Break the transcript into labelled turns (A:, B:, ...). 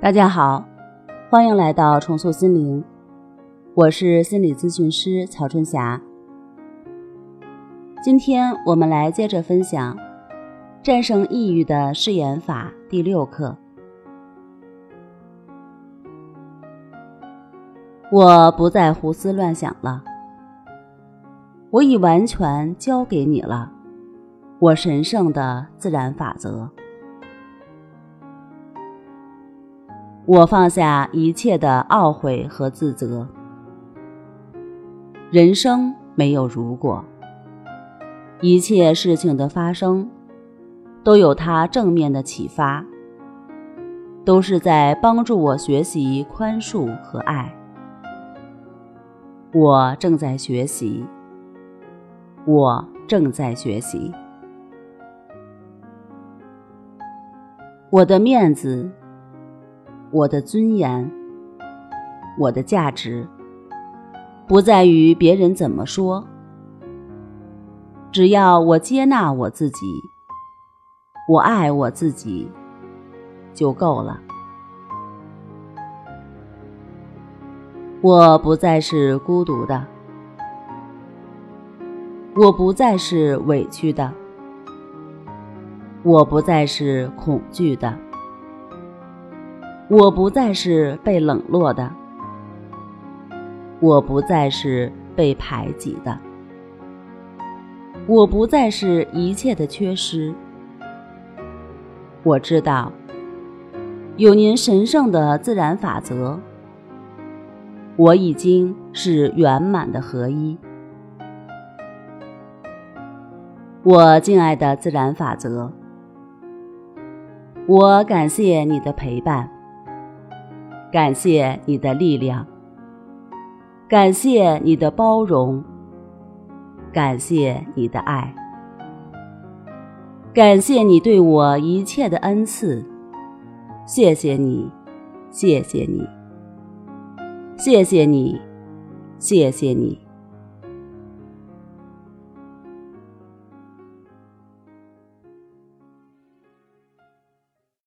A: 大家好，欢迎来到重塑心灵，我是心理咨询师曹春霞。今天我们来接着分享《战胜抑郁的誓言法》第六课。我不再胡思乱想了，我已完全交给你了，我神圣的自然法则。我放下一切的懊悔和自责。人生没有如果，一切事情的发生都有它正面的启发，都是在帮助我学习宽恕和爱。我正在学习，我正在学习，我的面子。我的尊严，我的价值，不在于别人怎么说。只要我接纳我自己，我爱我自己，就够了。我不再是孤独的，我不再是委屈的，我不再是恐惧的。我不再是被冷落的，我不再是被排挤的，我不再是一切的缺失。我知道，有您神圣的自然法则，我已经是圆满的合一。我敬爱的自然法则，我感谢你的陪伴。感谢你的力量，感谢你的包容，感谢你的爱，感谢你对我一切的恩赐，谢谢你，谢谢你，谢谢你，谢谢你。